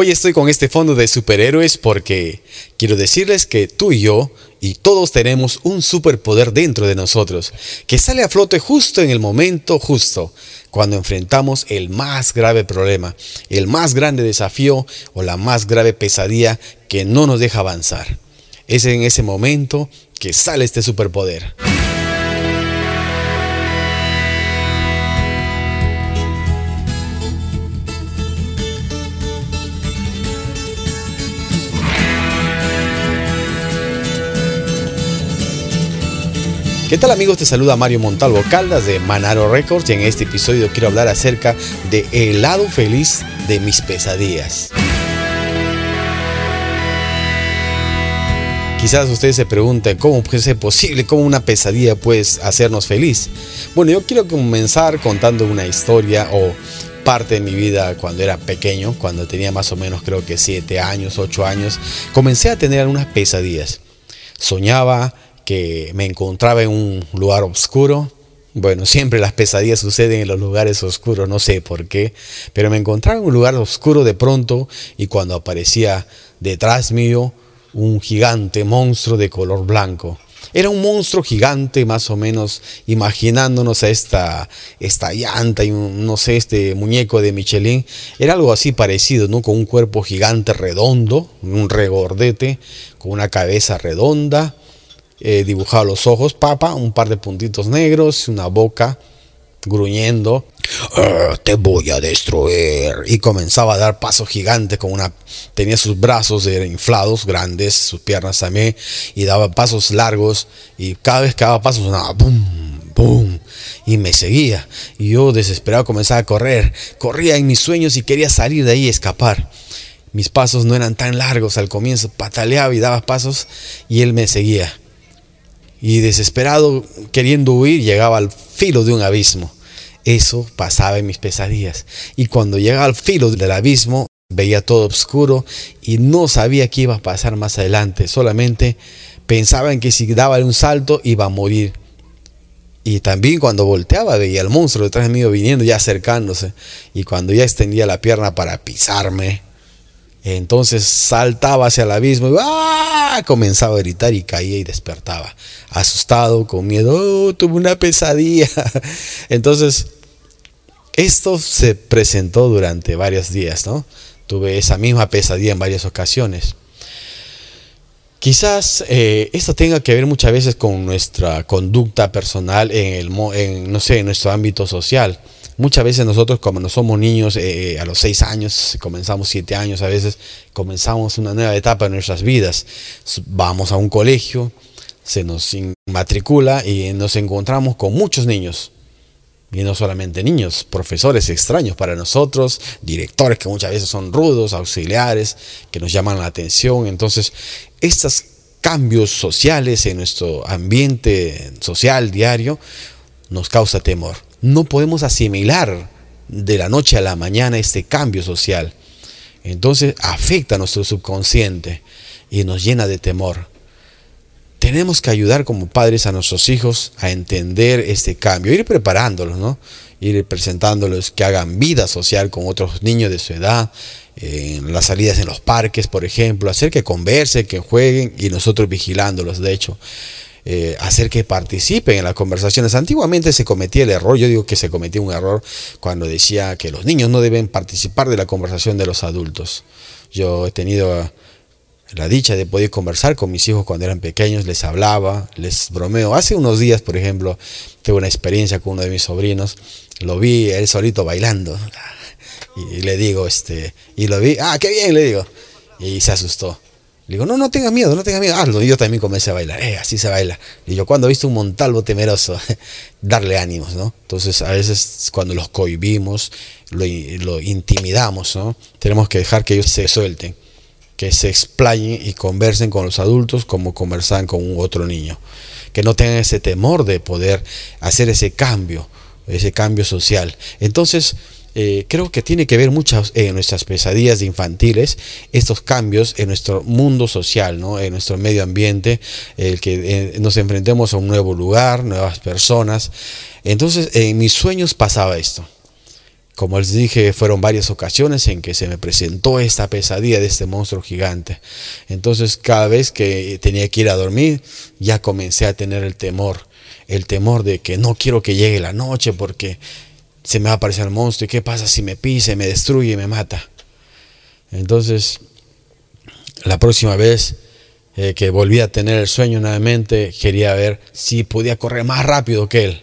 Hoy estoy con este fondo de superhéroes porque quiero decirles que tú y yo y todos tenemos un superpoder dentro de nosotros que sale a flote justo en el momento justo, cuando enfrentamos el más grave problema, el más grande desafío o la más grave pesadilla que no nos deja avanzar. Es en ese momento que sale este superpoder. ¿Qué tal amigos? Te saluda Mario Montalvo Caldas de Manaro Records y en este episodio quiero hablar acerca de el lado feliz de mis pesadillas. Quizás ustedes se pregunten cómo puede ser posible, cómo una pesadilla puede hacernos feliz. Bueno, yo quiero comenzar contando una historia o parte de mi vida cuando era pequeño, cuando tenía más o menos creo que 7 años, 8 años, comencé a tener algunas pesadillas. Soñaba que me encontraba en un lugar oscuro. Bueno, siempre las pesadillas suceden en los lugares oscuros, no sé por qué, pero me encontraba en un lugar oscuro de pronto y cuando aparecía detrás mío un gigante monstruo de color blanco. Era un monstruo gigante, más o menos, imaginándonos a esta, esta llanta y no sé, este muñeco de Michelin. Era algo así parecido, ¿no? Con un cuerpo gigante redondo, un regordete, con una cabeza redonda, eh, dibujado los ojos, papa, un par de puntitos negros, una boca gruñendo. Ah, te voy a destruir. Y comenzaba a dar pasos gigantes con una. Tenía sus brazos inflados, grandes, sus piernas también, y daba pasos largos. Y cada vez que daba pasos sonaba boom, boom. Y me seguía. Y yo desesperado comenzaba a correr. Corría en mis sueños y quería salir de ahí y escapar. Mis pasos no eran tan largos al comienzo, pataleaba y daba pasos y él me seguía y desesperado queriendo huir llegaba al filo de un abismo. Eso pasaba en mis pesadillas. Y cuando llegaba al filo del abismo veía todo oscuro y no sabía qué iba a pasar más adelante. Solamente pensaba en que si daba un salto iba a morir. Y también cuando volteaba veía al monstruo detrás de mí viniendo ya acercándose. Y cuando ya extendía la pierna para pisarme, entonces saltaba hacia el abismo y ¡ah! comenzaba a gritar y caía y despertaba. Asustado, con miedo, oh, tuve una pesadilla. Entonces, esto se presentó durante varios días, ¿no? Tuve esa misma pesadilla en varias ocasiones. Quizás eh, esto tenga que ver muchas veces con nuestra conducta personal en, el, en, no sé, en nuestro ámbito social. Muchas veces nosotros, como no somos niños, eh, eh, a los seis años, comenzamos siete años, a veces comenzamos una nueva etapa en nuestras vidas. Vamos a un colegio, se nos matricula y nos encontramos con muchos niños. Y no solamente niños, profesores extraños para nosotros, directores que muchas veces son rudos, auxiliares, que nos llaman la atención. Entonces, estos cambios sociales en nuestro ambiente social diario nos causa temor no podemos asimilar de la noche a la mañana este cambio social. Entonces afecta a nuestro subconsciente y nos llena de temor. Tenemos que ayudar como padres a nuestros hijos a entender este cambio, ir preparándolos, ¿no? ir presentándolos que hagan vida social con otros niños de su edad, en las salidas en los parques, por ejemplo, hacer que conversen, que jueguen y nosotros vigilándolos, de hecho. Eh, hacer que participen en las conversaciones. Antiguamente se cometía el error, yo digo que se cometía un error cuando decía que los niños no deben participar de la conversación de los adultos. Yo he tenido la dicha de poder conversar con mis hijos cuando eran pequeños, les hablaba, les bromeo. Hace unos días, por ejemplo, tuve una experiencia con uno de mis sobrinos, lo vi él solito bailando y, le digo, este, y lo vi, ah, qué bien, le digo, y se asustó. Le digo, no, no tenga miedo, no tenga miedo, hazlo. Y yo también comencé a bailar, eh, así se baila. Y yo cuando he visto un montalvo temeroso, darle ánimos, ¿no? Entonces a veces cuando los cohibimos, lo, lo, intimidamos, ¿no? Tenemos que dejar que ellos se suelten, que se explayen y conversen con los adultos como conversan con un otro niño. Que no tengan ese temor de poder hacer ese cambio, ese cambio social. Entonces, eh, creo que tiene que ver mucho en nuestras pesadillas infantiles, estos cambios en nuestro mundo social, ¿no? en nuestro medio ambiente, el que eh, nos enfrentemos a un nuevo lugar, nuevas personas. Entonces, en mis sueños pasaba esto. Como les dije, fueron varias ocasiones en que se me presentó esta pesadilla de este monstruo gigante. Entonces cada vez que tenía que ir a dormir, ya comencé a tener el temor. El temor de que no quiero que llegue la noche porque se me va a aparecer el monstruo. ¿Y qué pasa si me pisa, me destruye, me mata? Entonces, la próxima vez eh, que volví a tener el sueño nuevamente, quería ver si podía correr más rápido que él.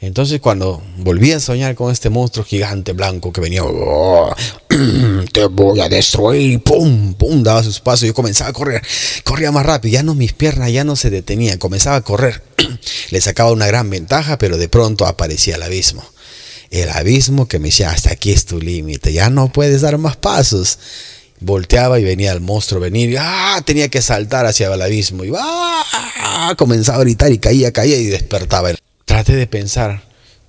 Entonces cuando volví a soñar con este monstruo gigante blanco que venía, oh, te voy a destruir, pum, pum, daba sus pasos, yo comenzaba a correr, corría más rápido, ya no mis piernas ya no se detenían, comenzaba a correr, le sacaba una gran ventaja, pero de pronto aparecía el abismo. El abismo que me decía, hasta aquí es tu límite, ya no puedes dar más pasos. Volteaba y venía el monstruo venir, ¡ah! tenía que saltar hacia el abismo, y ¡ah! comenzaba a gritar y caía, caía y despertaba traté de pensar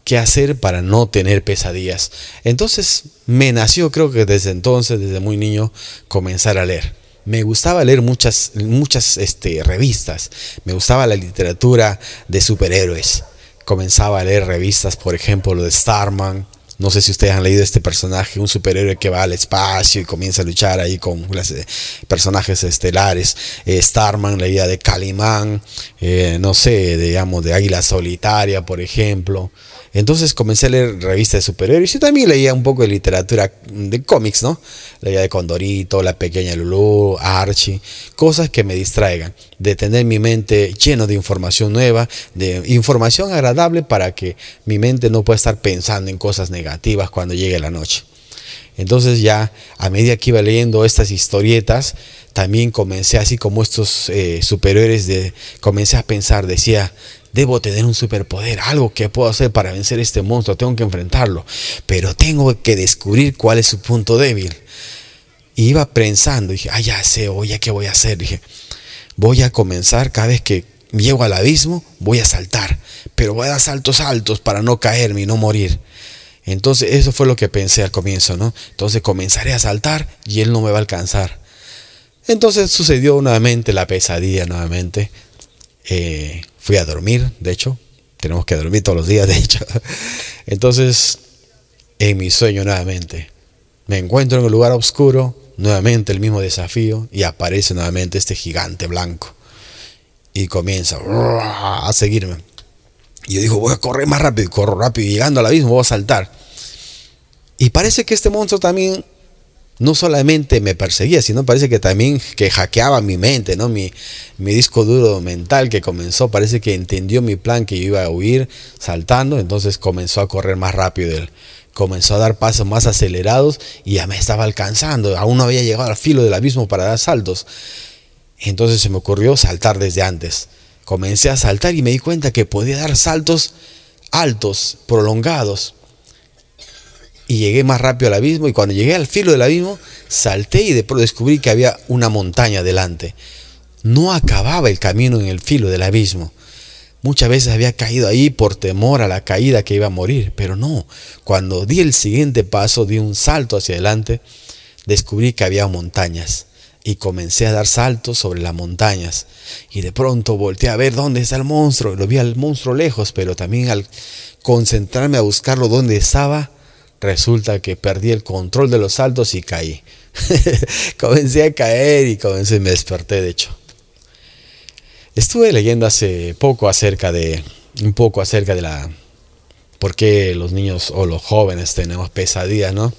qué hacer para no tener pesadillas. Entonces me nació, creo que desde entonces, desde muy niño, comenzar a leer. Me gustaba leer muchas, muchas este, revistas. Me gustaba la literatura de superhéroes. Comenzaba a leer revistas, por ejemplo, lo de Starman, no sé si ustedes han leído este personaje, un superhéroe que va al espacio y comienza a luchar ahí con eh, personajes estelares. Eh, Starman, leía de Calimán, eh, no sé, digamos, de Águila Solitaria, por ejemplo. Entonces comencé a leer revistas de superhéroes y también leía un poco de literatura de cómics, ¿no? Leía de Condorito, La Pequeña Lulú, Archie, cosas que me distraigan, de tener mi mente lleno de información nueva, de información agradable para que mi mente no pueda estar pensando en cosas negativas cuando llegue la noche. Entonces ya a medida que iba leyendo estas historietas, también comencé así como estos eh, superhéroes, de, comencé a pensar, decía, Debo tener un superpoder, algo que puedo hacer para vencer este monstruo, tengo que enfrentarlo, pero tengo que descubrir cuál es su punto débil. Y iba pensando, dije, ah, ya sé, oye, ¿qué voy a hacer? Dije, voy a comenzar cada vez que llego al abismo, voy a saltar, pero voy a dar saltos altos para no caerme y no morir. Entonces eso fue lo que pensé al comienzo, ¿no? Entonces comenzaré a saltar y él no me va a alcanzar. Entonces sucedió nuevamente la pesadilla, nuevamente. Eh, fui a dormir, de hecho, tenemos que dormir todos los días, de hecho. Entonces, en mi sueño nuevamente, me encuentro en un lugar oscuro, nuevamente el mismo desafío, y aparece nuevamente este gigante blanco. Y comienza a seguirme. Y yo digo, voy a correr más rápido, y corro rápido, y llegando al abismo voy a saltar. Y parece que este monstruo también no solamente me perseguía, sino parece que también que hackeaba mi mente, ¿no? Mi, mi disco duro mental que comenzó, parece que entendió mi plan que yo iba a huir saltando, entonces comenzó a correr más rápido él. Comenzó a dar pasos más acelerados y ya me estaba alcanzando. Aún no había llegado al filo del abismo para dar saltos. Entonces se me ocurrió saltar desde antes. Comencé a saltar y me di cuenta que podía dar saltos altos, prolongados y llegué más rápido al abismo y cuando llegué al filo del abismo salté y después descubrí que había una montaña delante. No acababa el camino en el filo del abismo. Muchas veces había caído ahí por temor a la caída que iba a morir, pero no. Cuando di el siguiente paso, di un salto hacia adelante, descubrí que había montañas y comencé a dar saltos sobre las montañas. Y de pronto volteé a ver dónde está el monstruo. Lo vi al monstruo lejos, pero también al concentrarme a buscarlo dónde estaba, resulta que perdí el control de los saltos y caí. comencé a caer y comencé, me desperté de hecho. Estuve leyendo hace poco acerca de, un poco acerca de la, por qué los niños o los jóvenes tenemos pesadillas, ¿no?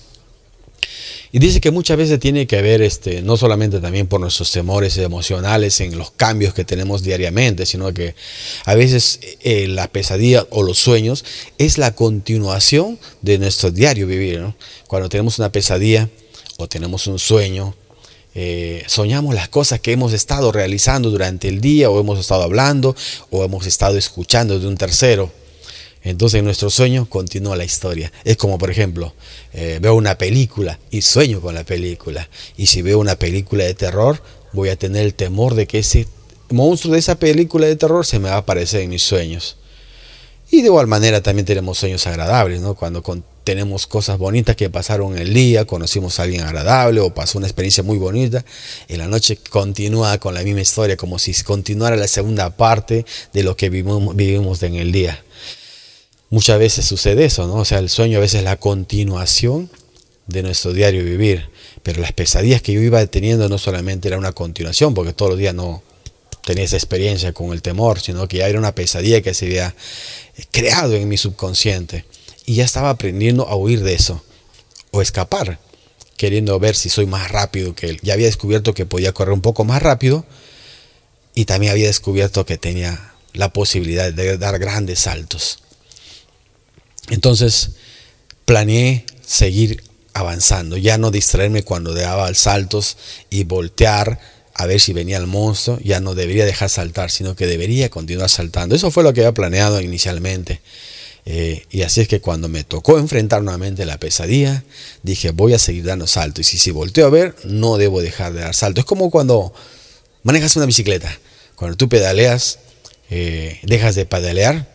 Y dice que muchas veces tiene que ver este, no solamente también por nuestros temores emocionales en los cambios que tenemos diariamente, sino que a veces eh, la pesadilla o los sueños es la continuación de nuestro diario vivir. Cuando tenemos una pesadilla o tenemos un sueño, eh, soñamos las cosas que hemos estado realizando durante el día o hemos estado hablando o hemos estado escuchando de un tercero. Entonces en nuestro sueño continúa la historia. Es como, por ejemplo, eh, veo una película y sueño con la película. Y si veo una película de terror, voy a tener el temor de que ese monstruo de esa película de terror se me va a aparecer en mis sueños. Y de igual manera también tenemos sueños agradables, ¿no? Cuando tenemos cosas bonitas que pasaron el día, conocimos a alguien agradable o pasó una experiencia muy bonita, en la noche continúa con la misma historia, como si continuara la segunda parte de lo que vivimos, vivimos en el día. Muchas veces sucede eso, ¿no? O sea, el sueño a veces es la continuación de nuestro diario vivir, pero las pesadillas que yo iba teniendo no solamente era una continuación, porque todos los días no tenía esa experiencia con el temor, sino que ya era una pesadilla que se había creado en mi subconsciente y ya estaba aprendiendo a huir de eso o escapar, queriendo ver si soy más rápido que él. Ya había descubierto que podía correr un poco más rápido y también había descubierto que tenía la posibilidad de dar grandes saltos. Entonces planeé seguir avanzando, ya no distraerme cuando daba saltos y voltear a ver si venía el monstruo, ya no debería dejar saltar, sino que debería continuar saltando. Eso fue lo que había planeado inicialmente. Eh, y así es que cuando me tocó enfrentar nuevamente la pesadilla, dije, voy a seguir dando saltos. Y si, si volteo a ver, no debo dejar de dar saltos. Es como cuando manejas una bicicleta. Cuando tú pedaleas, eh, dejas de pedalear,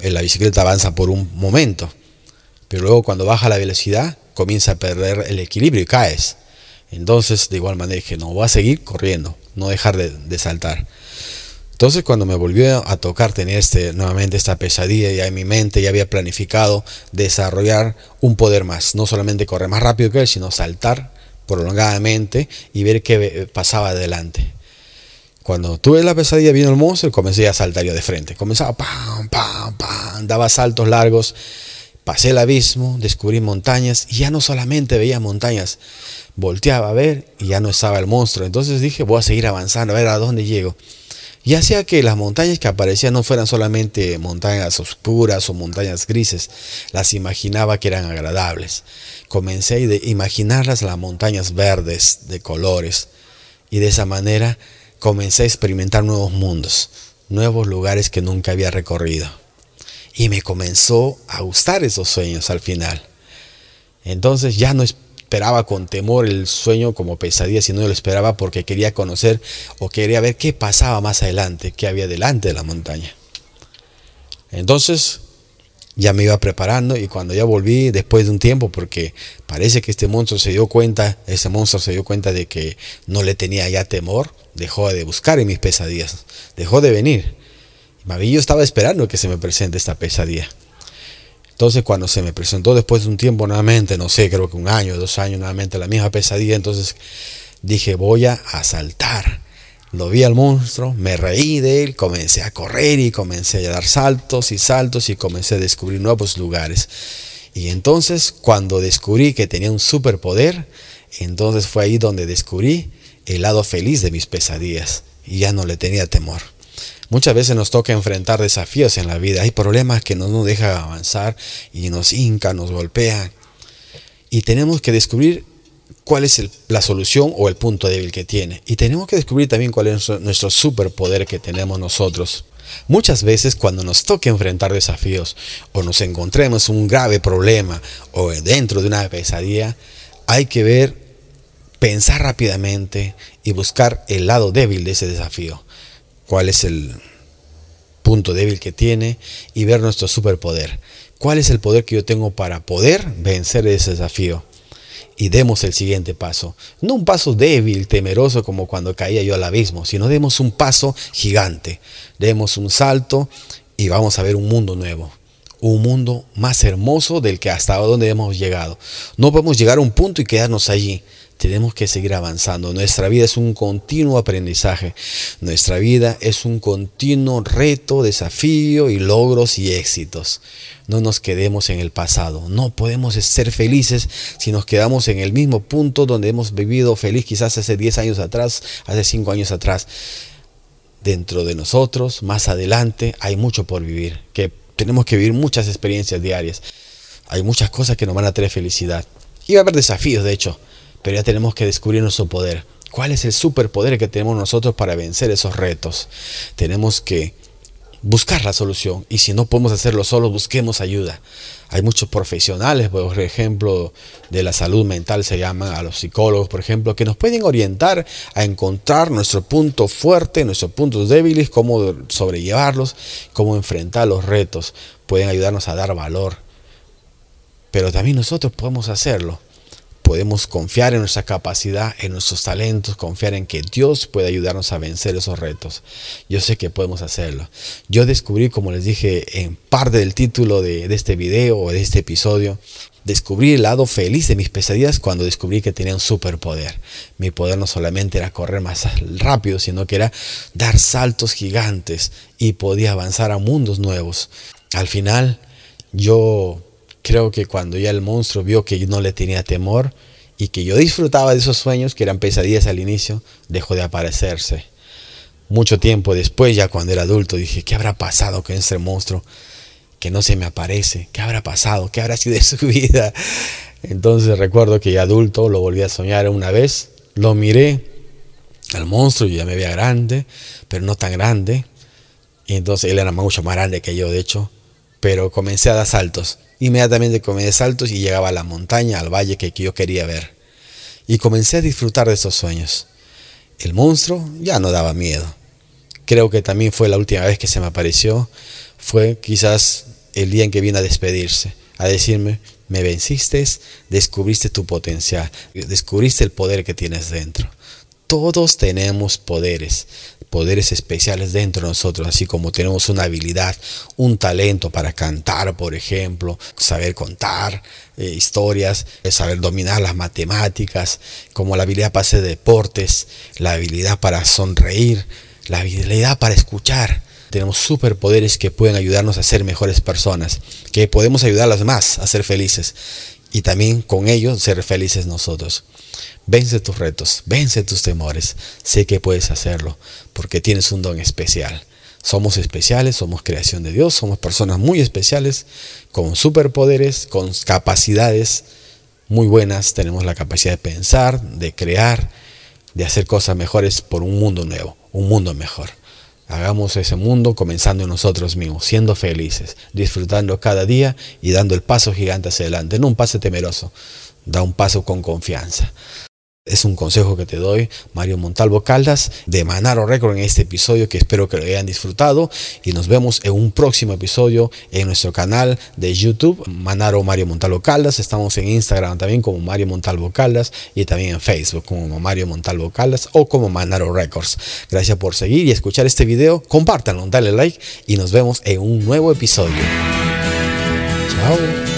la bicicleta avanza por un momento. Pero luego cuando baja la velocidad, comienza a perder el equilibrio y caes. Entonces, de igual manera, dije, no, voy a seguir corriendo, no dejar de, saltar. Entonces cuando me volvió a tocar tener este, nuevamente esta pesadilla, ya en mi mente ya había planificado desarrollar un poder más, no solamente correr más rápido que él, sino saltar prolongadamente y ver qué pasaba adelante. Cuando tuve la pesadilla, vino el monstruo y comencé a saltar yo de frente. Comenzaba pam, pam, pam, daba saltos largos, pasé el abismo, descubrí montañas y ya no solamente veía montañas, volteaba a ver y ya no estaba el monstruo. Entonces dije, voy a seguir avanzando, a ver a dónde llego. Y hacía que las montañas que aparecían no fueran solamente montañas oscuras o montañas grises, las imaginaba que eran agradables. Comencé a imaginarlas las montañas verdes de colores y de esa manera comencé a experimentar nuevos mundos, nuevos lugares que nunca había recorrido. Y me comenzó a gustar esos sueños al final. Entonces ya no es esperaba con temor el sueño como pesadilla, sino lo esperaba porque quería conocer o quería ver qué pasaba más adelante, qué había delante de la montaña. Entonces ya me iba preparando y cuando ya volví después de un tiempo, porque parece que este monstruo se dio cuenta, ese monstruo se dio cuenta de que no le tenía ya temor, dejó de buscar en mis pesadillas, dejó de venir. Y yo estaba esperando que se me presente esta pesadilla. Entonces cuando se me presentó después de un tiempo nuevamente, no sé, creo que un año, dos años nuevamente, la misma pesadilla, entonces dije voy a asaltar. Lo vi al monstruo, me reí de él, comencé a correr y comencé a dar saltos y saltos y comencé a descubrir nuevos lugares. Y entonces cuando descubrí que tenía un superpoder, entonces fue ahí donde descubrí el lado feliz de mis pesadillas y ya no le tenía temor. Muchas veces nos toca enfrentar desafíos en la vida. Hay problemas que no nos dejan avanzar y nos hinca, nos golpea. Y tenemos que descubrir cuál es la solución o el punto débil que tiene. Y tenemos que descubrir también cuál es nuestro superpoder que tenemos nosotros. Muchas veces cuando nos toque enfrentar desafíos o nos encontremos un grave problema o dentro de una pesadilla, hay que ver, pensar rápidamente y buscar el lado débil de ese desafío cuál es el punto débil que tiene y ver nuestro superpoder. ¿Cuál es el poder que yo tengo para poder vencer ese desafío? Y demos el siguiente paso. No un paso débil, temeroso como cuando caía yo al abismo, sino demos un paso gigante. Demos un salto y vamos a ver un mundo nuevo. Un mundo más hermoso del que hasta donde hemos llegado. No podemos llegar a un punto y quedarnos allí tenemos que seguir avanzando. Nuestra vida es un continuo aprendizaje. Nuestra vida es un continuo reto, desafío y logros y éxitos. No nos quedemos en el pasado. No podemos ser felices si nos quedamos en el mismo punto donde hemos vivido feliz quizás hace 10 años atrás, hace 5 años atrás. Dentro de nosotros, más adelante, hay mucho por vivir, que tenemos que vivir muchas experiencias diarias. Hay muchas cosas que nos van a traer felicidad. Y va a haber desafíos, de hecho pero ya tenemos que descubrir nuestro poder. ¿Cuál es el superpoder que tenemos nosotros para vencer esos retos? Tenemos que buscar la solución y si no podemos hacerlo solo, busquemos ayuda. Hay muchos profesionales, por ejemplo, de la salud mental, se llaman a los psicólogos, por ejemplo, que nos pueden orientar a encontrar nuestro punto fuerte, nuestros puntos débiles, cómo sobrellevarlos, cómo enfrentar los retos. Pueden ayudarnos a dar valor. Pero también nosotros podemos hacerlo podemos confiar en nuestra capacidad, en nuestros talentos, confiar en que Dios puede ayudarnos a vencer esos retos. Yo sé que podemos hacerlo. Yo descubrí, como les dije en parte del título de, este video o de este episodio, descubrí el lado feliz de mis pesadillas cuando descubrí que tenía un superpoder. Mi poder no solamente era correr más rápido, sino que era dar saltos gigantes y podía avanzar a mundos nuevos. Al final, yo creo que cuando ya el monstruo vio que yo no le tenía temor y que yo disfrutaba de esos sueños, que eran pesadillas al inicio, dejó de aparecerse. Mucho tiempo después, ya cuando era adulto, dije, ¿qué habrá pasado con ese monstruo que no se me aparece? ¿Qué habrá pasado? ¿Qué habrá sido de su vida? Entonces recuerdo que ya adulto lo volví a soñar una vez, lo miré al monstruo, y ya me veía grande, pero no tan grande. Y entonces él era mucho más grande que yo, de hecho, pero comencé a dar saltos. Inmediatamente comencé saltos y llegaba a la montaña, al valle que, yo quería ver. Y comencé a disfrutar de esos sueños. El monstruo ya no daba miedo. Creo que también fue la última vez que se me apareció. Fue quizás el día en que vino a despedirse, a decirme, me venciste, descubriste tu potencial, descubriste el poder que tienes dentro. Todos tenemos poderes poderes especiales dentro de nosotros, así como tenemos una habilidad, un talento para cantar, por ejemplo, saber contar eh, historias, eh, saber dominar las matemáticas, como la habilidad para hacer deportes, la habilidad para sonreír, la habilidad para escuchar. Tenemos superpoderes que pueden ayudarnos a ser mejores personas, que podemos ayudar a los demás a ser felices y también con ellos ser felices nosotros. Vence tus retos, vence tus temores. Sé que puedes hacerlo porque tienes un don especial. Somos especiales, somos creación de Dios, somos personas muy especiales, con superpoderes, con capacidades muy buenas. Tenemos la capacidad de pensar, de crear, de hacer cosas mejores por un mundo nuevo, un mundo mejor. Hagamos ese mundo comenzando en nosotros mismos, siendo felices, disfrutando cada día y dando el paso gigante hacia adelante. No un paso temeroso, da un paso con confianza. Es un consejo que te doy, Mario Montalvo Caldas, de Manaro Record en este episodio que espero que lo hayan disfrutado y nos vemos en un próximo episodio en nuestro canal de YouTube, Manaro Mario Montalvo Caldas. Estamos en Instagram también como Mario Montalvo Caldas y también en Facebook como Mario Montalvo Caldas o como Manaro Records. Gracias por seguir y escuchar este video. Compártanlo, dale like y nos vemos en un nuevo episodio. Chao.